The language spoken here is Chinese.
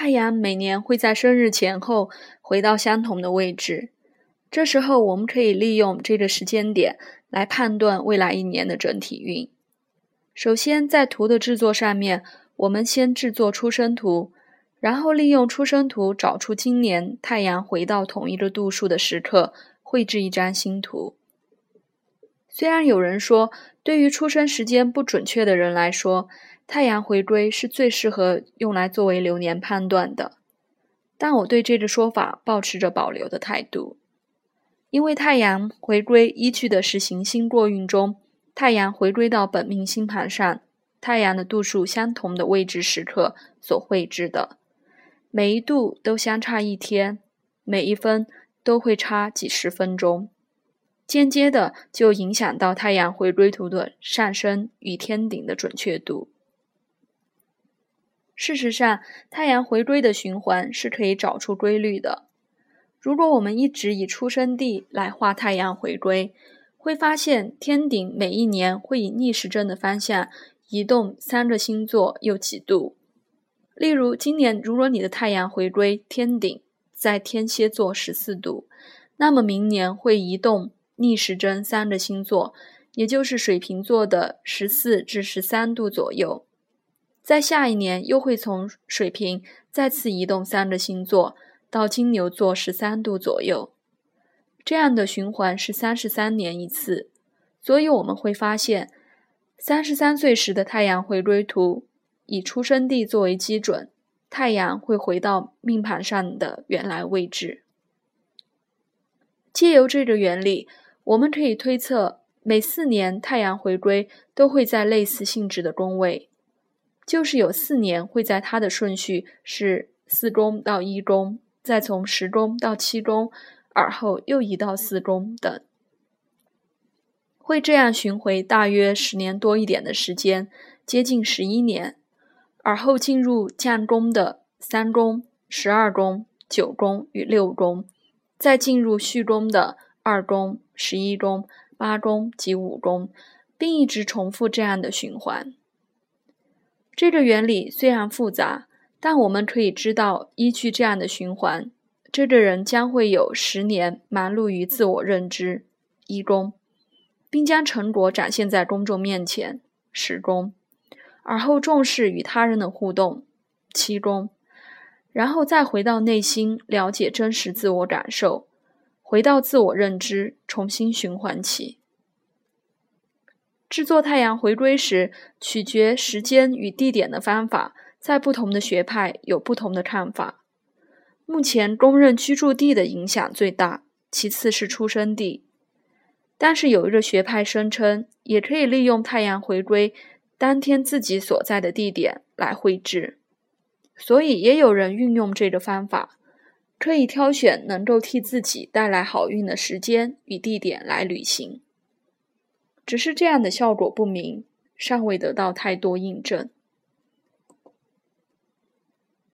太阳每年会在生日前后回到相同的位置，这时候我们可以利用这个时间点来判断未来一年的整体运。首先，在图的制作上面，我们先制作出生图，然后利用出生图找出今年太阳回到同一个度数的时刻，绘制一张新图。虽然有人说，对于出生时间不准确的人来说，太阳回归是最适合用来作为流年判断的，但我对这个说法保持着保留的态度，因为太阳回归依据的是行星过运中太阳回归到本命星盘上太阳的度数相同的位置时刻所绘制的，每一度都相差一天，每一分都会差几十分钟，间接的就影响到太阳回归图的上升与天顶的准确度。事实上，太阳回归的循环是可以找出规律的。如果我们一直以出生地来画太阳回归，会发现天顶每一年会以逆时针的方向移动三个星座又几度。例如，今年如果你的太阳回归天顶在天蝎座十四度，那么明年会移动逆时针三个星座，也就是水瓶座的十四至十三度左右。在下一年又会从水瓶再次移动三个星座到金牛座十三度左右，这样的循环是三十三年一次，所以我们会发现，三十三岁时的太阳回归图以出生地作为基准，太阳会回到命盘上的原来位置。借由这个原理，我们可以推测，每四年太阳回归都会在类似性质的宫位。就是有四年会在它的顺序是四宫到一宫，再从十宫到七宫，而后又移到四宫等，会这样巡回大约十年多一点的时间，接近十一年，而后进入降宫的三宫、十二宫、九宫与六宫，再进入续宫的二宫、十一宫、八宫及五宫，并一直重复这样的循环。这个原理虽然复杂，但我们可以知道，依据这样的循环，这个人将会有十年忙碌于自我认知一宫，并将成果展现在公众面前十宫，而后重视与他人的互动七宫，然后再回到内心了解真实自我感受，回到自我认知，重新循环起。制作太阳回归时，取决时间与地点的方法，在不同的学派有不同的看法。目前公认居住地的影响最大，其次是出生地。但是有一个学派声称，也可以利用太阳回归当天自己所在的地点来绘制。所以也有人运用这个方法，可以挑选能够替自己带来好运的时间与地点来旅行。只是这样的效果不明，尚未得到太多印证。